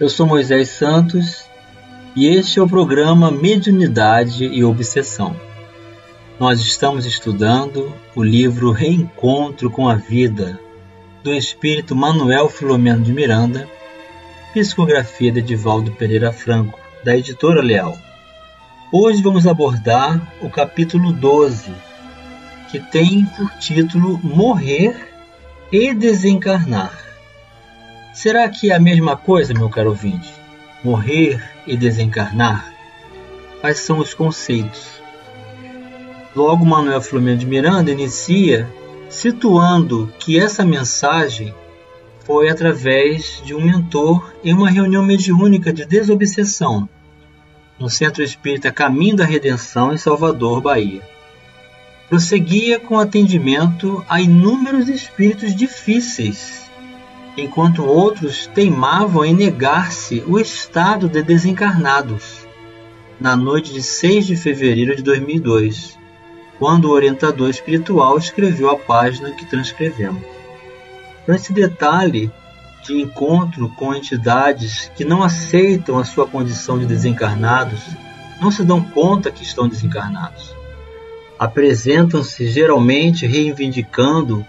eu sou Moisés Santos e este é o programa Mediunidade e Obsessão. Nós estamos estudando o livro Reencontro com a Vida, do espírito Manuel Filomeno de Miranda, psicografia de Edivaldo Pereira Franco, da editora Leal. Hoje vamos abordar o capítulo 12, que tem por título Morrer e Desencarnar. Será que é a mesma coisa, meu caro ouvinte? Morrer e desencarnar? Quais são os conceitos? Logo, Manuel Filomeno de Miranda inicia situando que essa mensagem foi através de um mentor em uma reunião mediúnica de desobsessão no Centro Espírita Caminho da Redenção em Salvador, Bahia. Prosseguia com atendimento a inúmeros espíritos difíceis, enquanto outros teimavam em negar-se o estado de desencarnados, na noite de 6 de fevereiro de 2002 quando o orientador espiritual escreveu a página que transcrevemos. Para esse detalhe de encontro com entidades que não aceitam a sua condição de desencarnados, não se dão conta que estão desencarnados. Apresentam-se geralmente reivindicando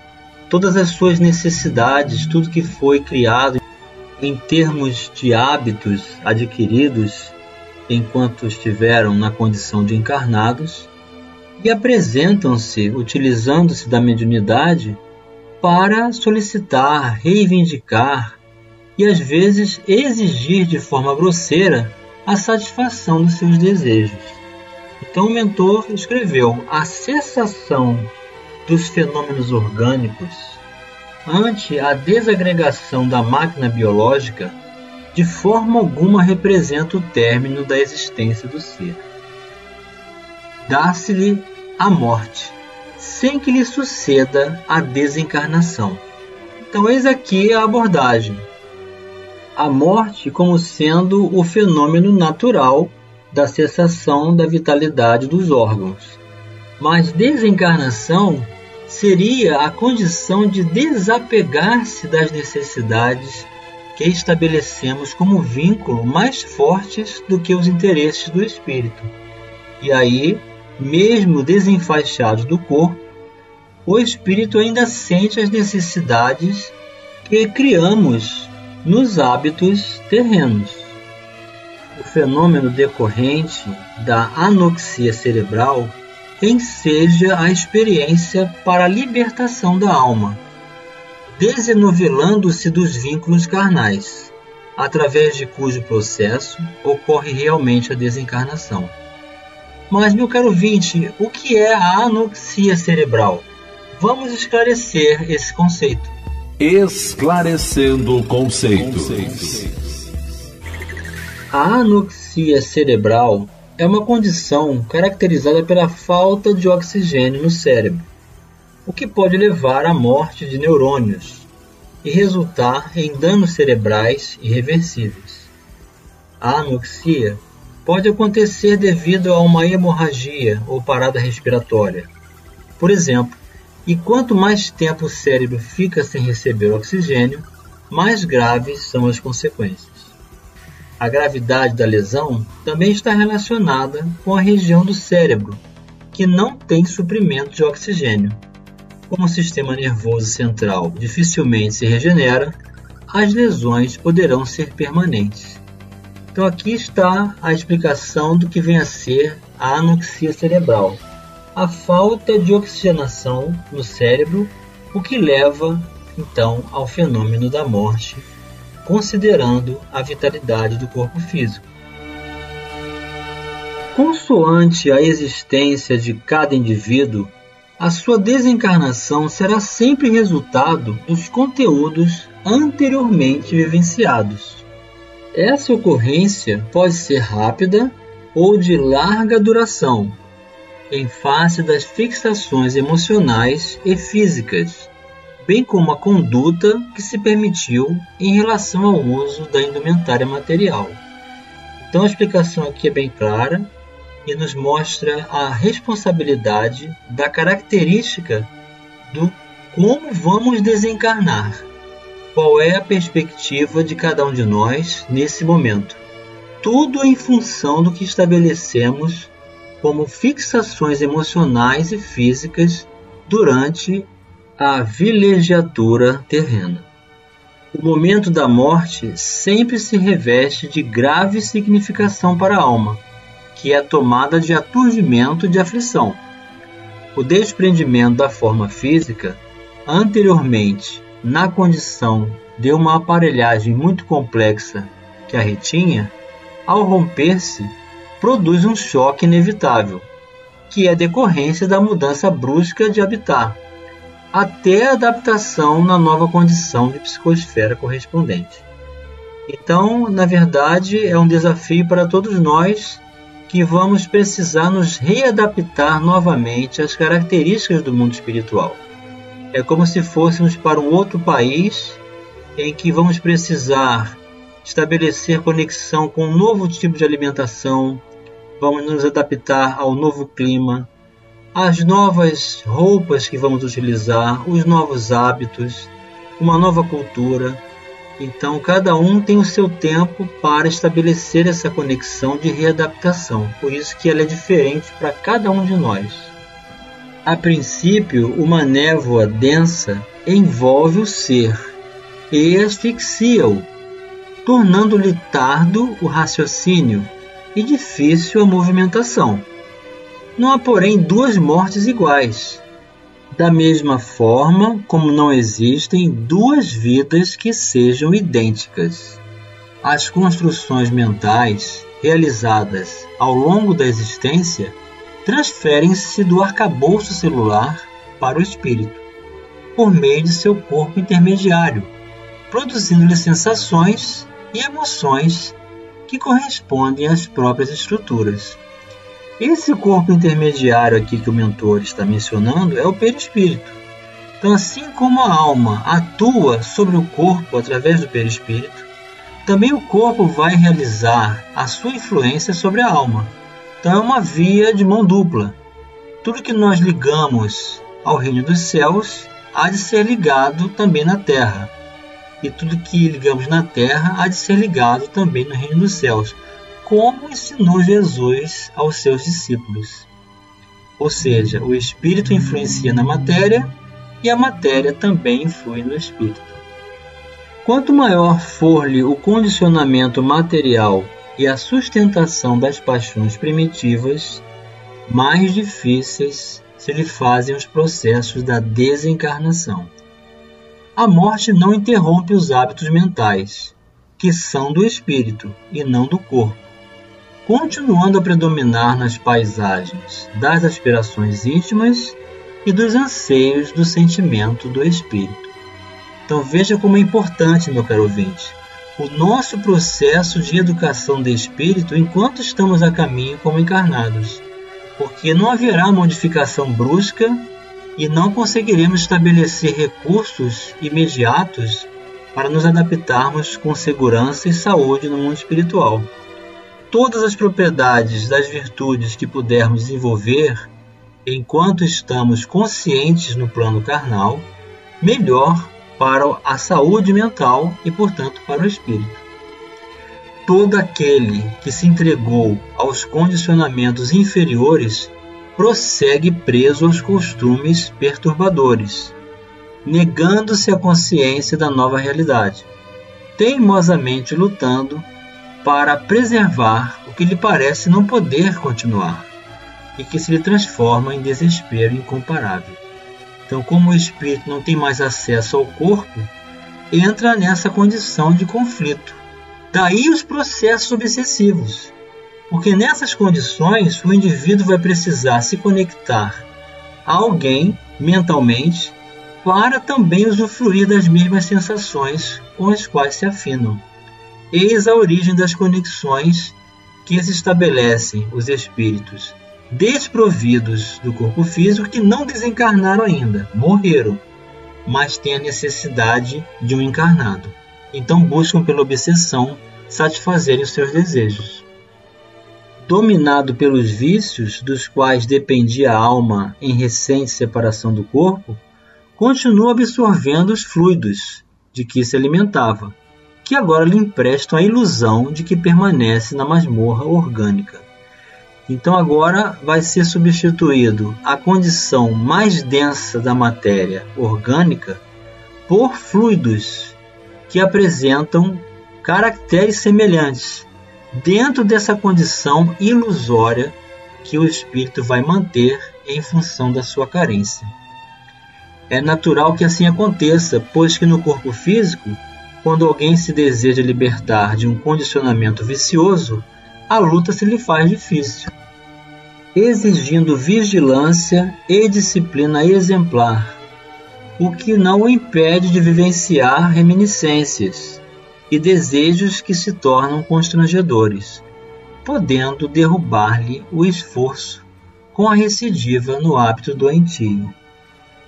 todas as suas necessidades, tudo que foi criado em termos de hábitos adquiridos enquanto estiveram na condição de encarnados e apresentam-se utilizando-se da mediunidade para solicitar, reivindicar e às vezes exigir de forma grosseira a satisfação dos seus desejos. Então o mentor escreveu: a cessação dos fenômenos orgânicos ante a desagregação da máquina biológica de forma alguma representa o término da existência do ser dá-se-lhe a morte, sem que lhe suceda a desencarnação. Então, eis aqui a abordagem. A morte como sendo o fenômeno natural da cessação da vitalidade dos órgãos. Mas desencarnação seria a condição de desapegar-se das necessidades que estabelecemos como vínculo mais fortes do que os interesses do espírito. E aí mesmo desenfaixado do corpo, o espírito ainda sente as necessidades que criamos nos hábitos terrenos. O fenômeno decorrente da anoxia cerebral enseja a experiência para a libertação da alma, desenovelando-se dos vínculos carnais, através de cujo processo ocorre realmente a desencarnação. Mas, meu caro ouvinte, o que é a anoxia cerebral? Vamos esclarecer esse conceito. Esclarecendo conceitos. A anoxia cerebral é uma condição caracterizada pela falta de oxigênio no cérebro, o que pode levar à morte de neurônios e resultar em danos cerebrais irreversíveis. A anoxia pode acontecer devido a uma hemorragia ou parada respiratória. Por exemplo, e quanto mais tempo o cérebro fica sem receber oxigênio, mais graves são as consequências. A gravidade da lesão também está relacionada com a região do cérebro, que não tem suprimento de oxigênio. Como o sistema nervoso central dificilmente se regenera, as lesões poderão ser permanentes. Então aqui está a explicação do que vem a ser a anoxia cerebral. A falta de oxigenação no cérebro, o que leva então ao fenômeno da morte, considerando a vitalidade do corpo físico. Consoante a existência de cada indivíduo, a sua desencarnação será sempre resultado dos conteúdos anteriormente vivenciados Essa ocorrência pode ser rápida ou de larga duração, em face das fixações emocionais e físicas, bem como a conduta que se permitiu em relação ao uso da indumentária material. Então a explicação aqui é bem clara e nos mostra a responsabilidade da característica do como vamos desencarnar. Qual é a perspectiva de cada um de nós nesse momento? Tudo em função do que estabelecemos como fixações emocionais e físicas durante a vilegiatura terrena. O momento da morte sempre se reveste de grave significação para a alma, que é a tomada de aturdimento de aflição. O desprendimento da forma física, anteriormente na condição de uma aparelhagem muito complexa que a retinha, ao romper-se, produz um choque inevitável, que é decorrência da mudança brusca de habitat, até a adaptação na nova condição de psicosfera correspondente. Então, na verdade, é um desafio para todos nós que vamos precisar nos readaptar novamente às características do mundo espiritual. É como se fôssemos para um outro país em que vamos precisar estabelecer conexão com um novo tipo de alimentação, vamos nos adaptar ao novo clima, às novas roupas que vamos utilizar, os novos hábitos, uma nova cultura. Então, cada um tem o seu tempo para estabelecer essa conexão de readaptação. Por isso que ela é diferente para cada um de nós. A princípio, uma névoa densa envolve o ser e asfixia-o, tornando-lhe tardo o raciocínio e difícil a movimentação. Não há, porém, duas mortes iguais. Da mesma forma como não existem duas vidas que sejam idênticas. As construções mentais realizadas ao longo da existência transferem-se do arcabouço celular para o espírito, por meio de seu corpo intermediário, produzindo-lhe sensações e emoções que correspondem às próprias estruturas. Esse corpo intermediário aqui que o mentor está mencionando é o perispírito. Então, assim como a alma atua sobre o corpo através do perispírito, também o corpo vai realizar a sua influência sobre a alma. Então, é uma via de mão dupla. Tudo que nós ligamos ao reino dos céus há de ser ligado também na terra e tudo que ligamos na terra há de ser ligado também no reino dos céus, como ensinou Jesus aos seus discípulos. Ou seja, o espírito influencia na matéria e a matéria também influi no espírito. Quanto maior for-lhe o condicionamento material e a sustentação das paixões primitivas, mais difíceis se lhe fazem os processos da desencarnação. A morte não interrompe os hábitos mentais, que são do espírito e não do corpo, continuando a predominar nas paisagens das aspirações íntimas e dos anseios do sentimento do espírito. Então veja como é importante, meu caro ouvinte, o nosso processo de educação de espírito enquanto estamos a caminho como encarnados, porque não haverá modificação brusca e não conseguiremos estabelecer recursos imediatos para nos adaptarmos com segurança e saúde no mundo espiritual. Todas as propriedades das virtudes que pudermos desenvolver enquanto estamos conscientes no plano carnal, melhor para a saúde mental e, portanto, para o espírito. Todo aquele que se entregou aos condicionamentos inferiores prossegue preso aos costumes perturbadores, negando-se a consciência da nova realidade, teimosamente lutando para preservar o que lhe parece não poder continuar e que se lhe transforma em desespero incomparável. Então, como o espírito não tem mais acesso ao corpo, entra nessa condição de conflito. Daí os processos obsessivos, porque nessas condições o indivíduo vai precisar se conectar a alguém mentalmente para também usufruir das mesmas sensações com as quais se afinam. Eis a origem das conexões que se estabelecem os espíritos desprovidos do corpo físico que não desencarnaram ainda, morreram, mas têm a necessidade de um encarnado. Então buscam pela obsessão satisfazerem os seus desejos. Dominado pelos vícios dos quais dependia a alma em recente separação do corpo, continua absorvendo os fluidos de que se alimentava, que agora lhe emprestam a ilusão de que permanece na masmorra orgânica. Então agora vai ser substituído a condição mais densa da matéria orgânica por fluidos que apresentam caracteres semelhantes dentro dessa condição ilusória que o espírito vai manter em função da sua carência. É natural que assim aconteça, pois que no corpo físico, quando alguém se deseja libertar de um condicionamento vicioso, a luta se lhe faz difícil exigindo vigilância e disciplina exemplar, o que não o impede de vivenciar reminiscências e desejos que se tornam constrangedores, podendo derrubar-lhe o esforço com a recidiva no hábito doentio.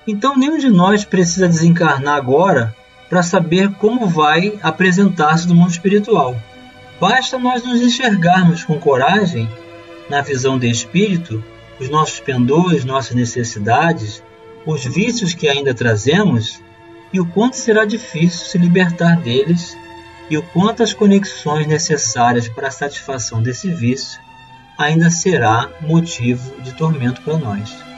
Então, nenhum de nós precisa desencarnar agora para saber como vai apresentar-se no mundo espiritual. Basta nós nos enxergarmos com coragem na visão de espírito, os nossos pendores, nossas necessidades, os vícios que ainda trazemos e o quanto será difícil se libertar deles e o quanto as conexões necessárias para a satisfação desse vício ainda será motivo de tormento para nós.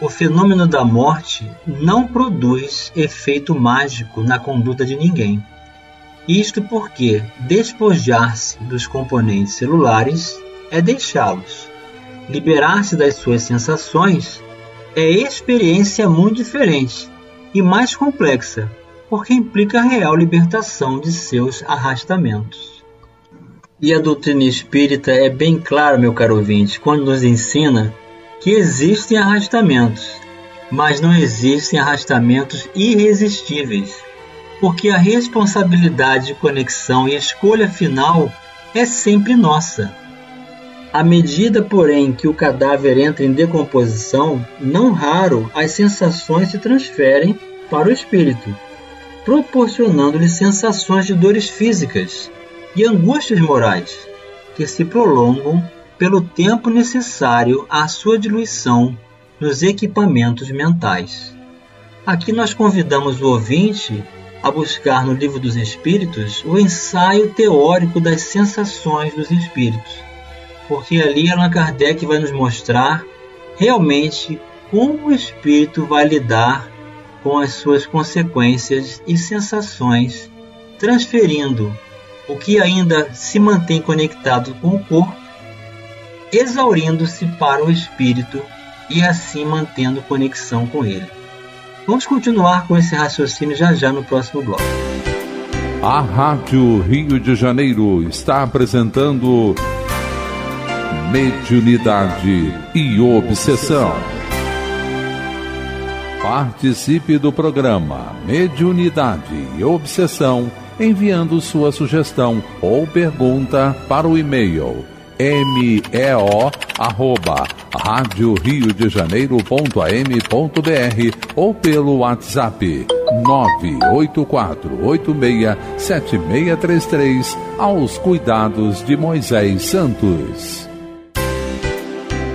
O fenômeno da morte não produz efeito mágico na conduta de ninguém. Isto porque despojar-se dos componentes celulares é deixá-los. Liberar-se das suas sensações é experiência muito diferente e mais complexa, porque implica a real libertação de seus arrastamentos. E a doutrina espírita é bem clara, meu caro ouvinte, quando nos ensina que existem arrastamentos, mas não existem arrastamentos irresistíveis, porque a responsabilidade de conexão e escolha final é sempre nossa. À medida, porém, que o cadáver entra em decomposição, não raro as sensações se transferem para o espírito, proporcionando-lhe sensações de dores físicas e angústias morais, que se prolongam pelo tempo necessário à sua diluição nos equipamentos mentais. Aqui nós convidamos o ouvinte a buscar no Livro dos Espíritos o ensaio teórico das sensações dos espíritos porque ali Allan Kardec vai nos mostrar realmente como o espírito vai lidar com as suas consequências e sensações, transferindo o que ainda se mantém conectado com o corpo, exaurindo-se para o espírito e assim mantendo conexão com ele. Vamos continuar com esse raciocínio já já no próximo bloco. A Rádio Rio de Janeiro está apresentando mediunidade e obsessão. Participe do programa Mediunidade e Obsessão enviando sua sugestão ou pergunta para o e-mail meo arroba rádio rio de ou pelo WhatsApp 984867633 aos cuidados de Moisés Santos.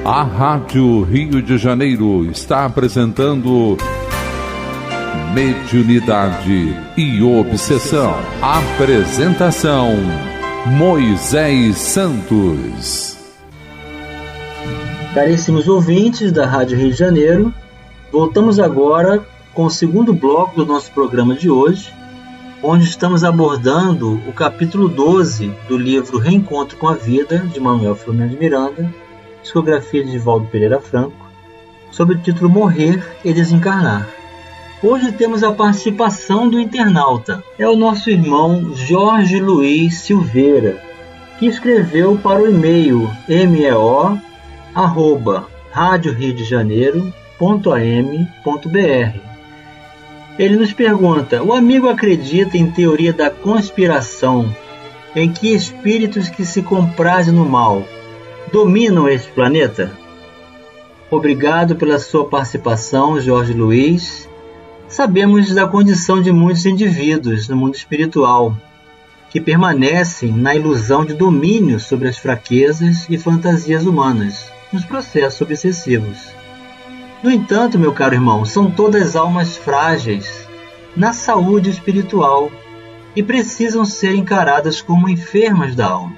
A Rádio Rio de Janeiro está apresentando Mediunidade e Obsessão. Apresentação Moisés Santos. Caríssimos ouvintes da Rádio Rio de Janeiro, voltamos agora com o segundo bloco do nosso programa de hoje, onde estamos abordando o capítulo 12 do livro Reencontro com a Vida, de Manuel Filomeno de Miranda, discografia de Valdo Pereira Franco, sob o título Morrer e Desencarnar. Hoje temos a participação do internauta. É o nosso irmão Jorge Luiz Silveira, que escreveu para o e-mail meo Ele nos pergunta: o amigo acredita em teoria da conspiração, em que espíritos que se comprazem no mal dominam este planeta? Obrigado pela sua participação, Jorge Luiz. Sabemos da condição de muitos indivíduos no mundo espiritual que permanecem na ilusão de domínio sobre as fraquezas e fantasias humanas nos processos obsessivos. No entanto, meu caro irmão, são todas almas frágeis na saúde espiritual e precisam ser encaradas como enfermas da alma,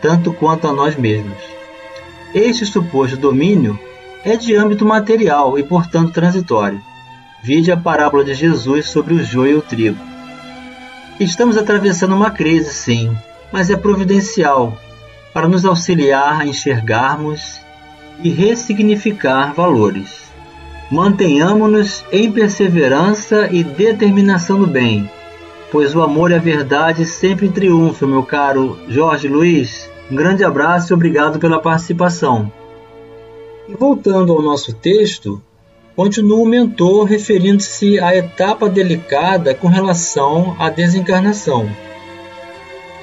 tanto quanto a nós mesmos. Este suposto domínio é de âmbito material e, portanto, transitório. Vide a parábola de Jesus sobre o joio e o trigo. Estamos atravessando uma crise, sim, mas é providencial para nos auxiliar a enxergarmos e ressignificar valores. Mantenhamos-nos em perseverança e determinação no bem, pois o amor e a verdade sempre triunfam, meu caro Jorge Luiz. Um grande abraço e obrigado pela participação. E voltando ao nosso texto, continua o mentor referindo-se à etapa delicada com relação à desencarnação.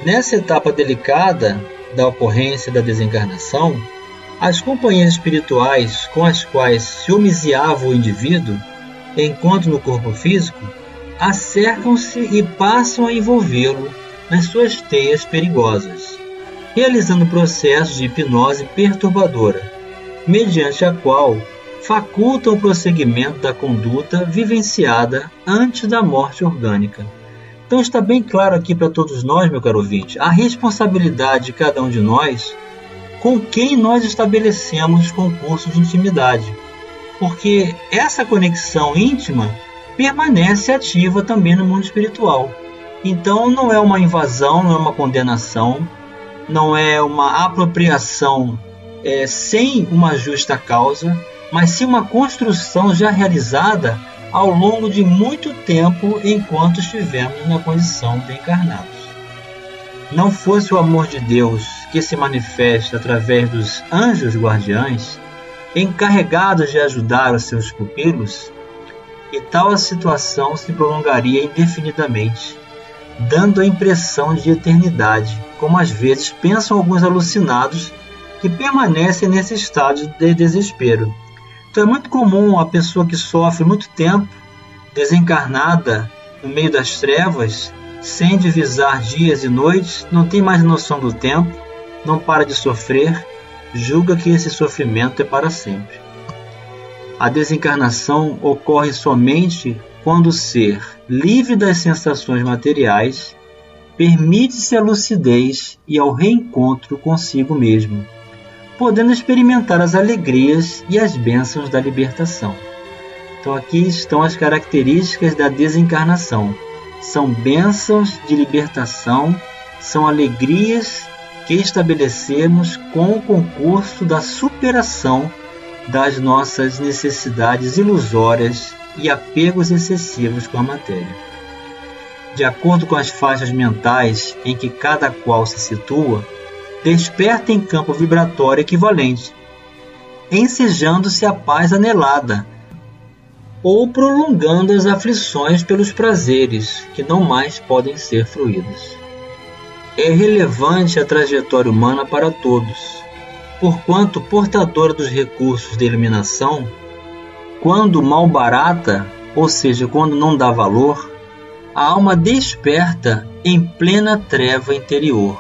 Nessa etapa delicada da ocorrência da desencarnação, as companhias espirituais com as quais se homiciava o indivíduo, enquanto no corpo físico, acercam-se e passam a envolvê-lo nas suas teias perigosas, realizando processos de hipnose perturbadora, mediante a qual facultam o prosseguimento da conduta vivenciada antes da morte orgânica. Então está bem claro aqui para todos nós, meu caro ouvinte, a responsabilidade de cada um de nós com quem nós estabelecemos concurso de intimidade. Porque essa conexão íntima permanece ativa também no mundo espiritual. Então não é uma invasão, não é uma condenação, não é uma apropriação é, sem uma justa causa, mas sim uma construção já realizada ao longo de muito tempo enquanto estivemos na condição de encarnados. Não fosse o amor de Deus que se manifesta através dos anjos guardiães, encarregados de ajudar os seus pupilos, e tal a situação se prolongaria indefinidamente, dando a impressão de eternidade, como às vezes pensam alguns alucinados que permanecem nesse estado de desespero. Então é muito comum a pessoa que sofre muito tempo, desencarnada no meio das trevas, sem divisar dias e noites, não tem mais noção do tempo, não para de sofrer, julga que esse sofrimento é para sempre. A desencarnação ocorre somente quando o ser, livre das sensações materiais, permite-se a lucidez e ao reencontro consigo mesmo, podendo experimentar as alegrias e as bênçãos da libertação. Então, aqui estão as características da desencarnação. São bênçãos de libertação, são alegrias que estabelecemos com o concurso da superação das nossas necessidades ilusórias e apegos excessivos com a matéria. De acordo com as faixas mentais em que cada qual se situa, desperta em campo vibratório equivalente, ensejando-se a paz anelada ou prolongando as aflições pelos prazeres que não mais podem ser fruídos. É relevante a trajetória humana para todos, porquanto portadora dos recursos de iluminação, quando mal barata, ou seja, quando não dá valor, a alma desperta em plena treva interior,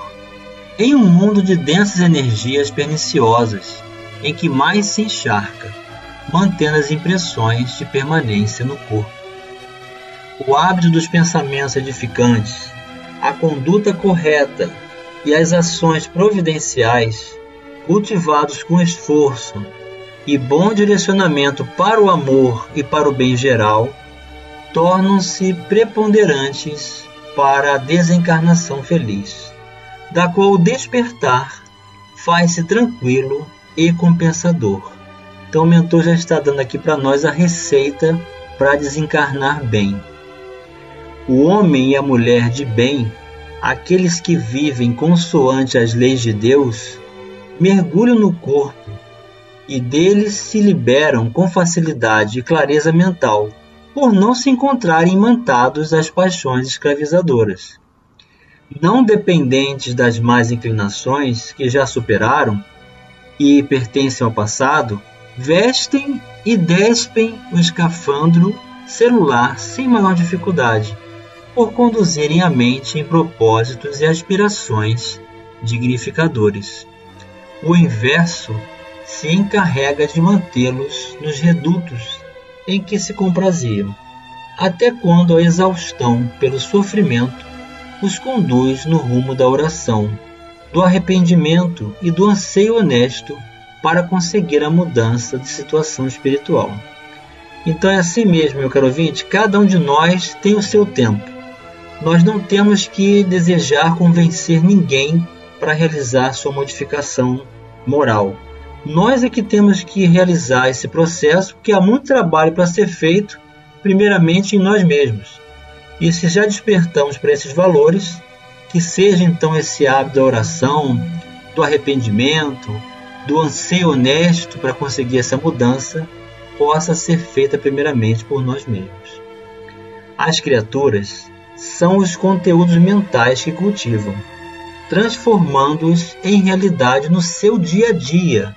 em um mundo de densas energias perniciosas, em que mais se encharca, mantendo as impressões de permanência no corpo. O hábito dos pensamentos edificantes, a conduta correta e as ações providenciais, cultivados com esforço e bom direcionamento para o amor e para o bem geral, tornam-se preponderantes para a desencarnação feliz, da qual o despertar faz-se tranquilo e compensador. Então o mentor já está dando aqui para nós a receita para desencarnar bem. O homem e a mulher de bem, aqueles que vivem consoante as leis de Deus, mergulham no corpo e deles se liberam com facilidade e clareza mental, por não se encontrarem imantados às paixões escravizadoras. Não dependentes das más inclinações que já superaram e pertencem ao passado, vestem e despem o escafandro celular sem maior dificuldade, por conduzirem a mente em propósitos e aspirações dignificadores. O inverso se encarrega de mantê-los nos redutos em que se compraziam, até quando a exaustão pelo sofrimento os conduz no rumo da oração, do arrependimento e do anseio honesto para conseguir a mudança de situação espiritual. Então é assim mesmo, meu caro ouvinte, cada um de nós tem o seu tempo. Nós não temos que desejar convencer ninguém para realizar sua modificação moral. Nós é que temos que realizar esse processo, porque há muito trabalho para ser feito, primeiramente em nós mesmos. E se já despertamos para esses valores, que seja então esse hábito da oração, do arrependimento, do anseio honesto para conseguir essa mudança, possa ser feita primeiramente por nós mesmos. As criaturas são os conteúdos mentais que cultivam, transformando-os em realidade no seu dia a dia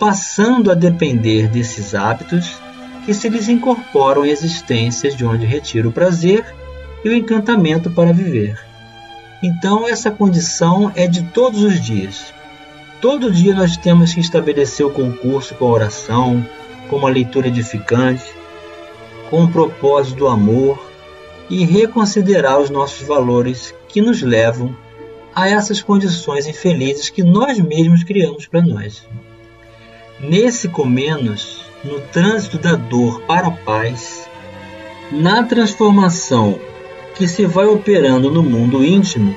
passando a depender desses hábitos que se lhes incorporam existências de onde retira o prazer e o encantamento para viver. Então, essa condição é de todos os dias. Todo dia nós temos que estabelecer o concurso com a oração, com uma leitura edificante, com o propósito do amor e reconsiderar os nossos valores que nos levam a essas condições infelizes que nós mesmos criamos para nós. Nesse Comenos, no trânsito da dor para a paz, na transformação que se vai operando no mundo íntimo,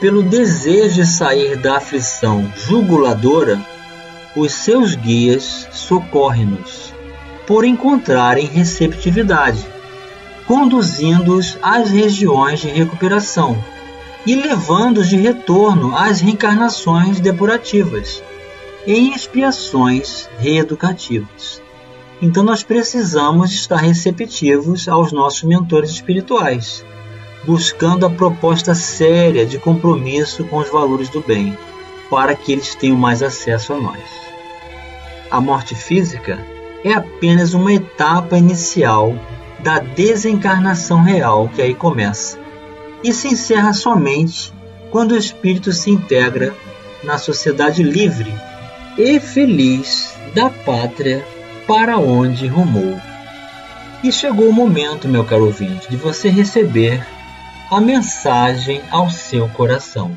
pelo desejo de sair da aflição juguladora, os seus guias socorrem-nos, por encontrarem receptividade, conduzindo-os às regiões de recuperação e levando-os de retorno às reencarnações depurativas em expiações reeducativas. Então nós precisamos estar receptivos aos nossos mentores espirituais, buscando a proposta séria de compromisso com os valores do bem, para que eles tenham mais acesso a nós. A morte física é apenas uma etapa inicial da desencarnação real que aí começa, e se encerra somente quando o espírito se integra na sociedade livre e feliz da pátria para onde rumou. E chegou o momento, meu caro ouvinte, de você receber a mensagem ao seu coração.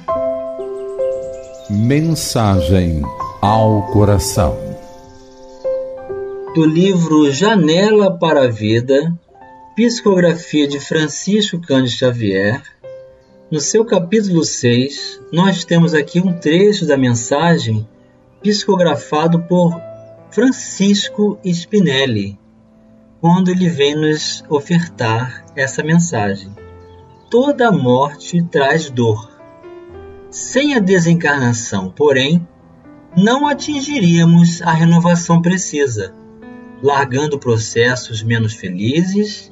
Mensagem ao coração. Do livro Janela para a Vida, psicografia de Francisco Cândido Xavier, no seu capítulo 6, nós temos aqui um trecho da mensagem psicografado por Francisco Spinelli, quando ele vem nos ofertar essa mensagem. Toda morte traz dor. Sem a desencarnação, porém, não atingiríamos a renovação precisa, largando processos menos felizes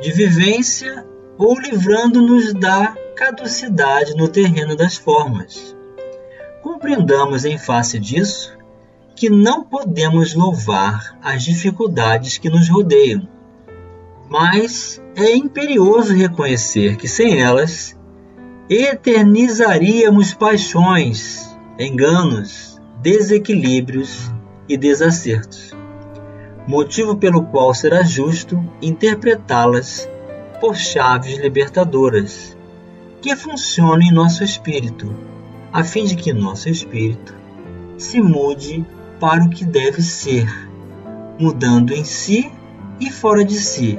de vivência ou livrando-nos da caducidade no terreno das formas compreendamos em face disso que não podemos louvar as dificuldades que nos rodeiam, mas é imperioso reconhecer que sem elas eternizaríamos paixões, enganos, desequilíbrios e desacertos, motivo pelo qual será justo interpretá-las por chaves libertadoras que funcionem em nosso espírito a fim de que nosso espírito se mude para o que deve ser, mudando em si e fora de si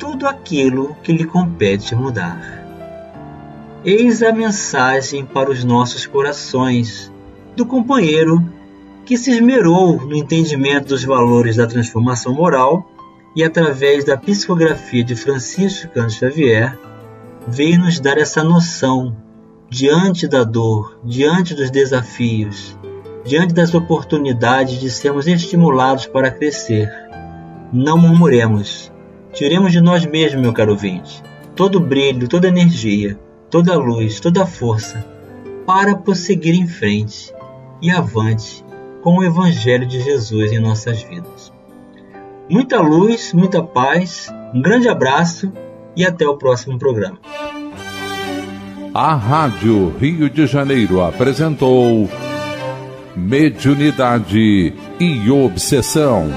tudo aquilo que lhe compete mudar. Eis a mensagem para os nossos corações do companheiro que se esmerou no entendimento dos valores da transformação moral e, através da psicografia de Francisco Cândido Xavier, veio nos dar essa noção diante da dor, diante dos desafios, diante das oportunidades de sermos estimulados para crescer. Não murmuremos, Tiremos de nós mesmos, meu caro ouvinte, todo o brilho, toda a energia, toda a luz, toda a força para prosseguir em frente e avante com o Evangelho de Jesus em nossas vidas. Muita luz, muita paz, um grande abraço e até o próximo programa. A Rádio Rio de Janeiro apresentou Mediunidade e Obsessão.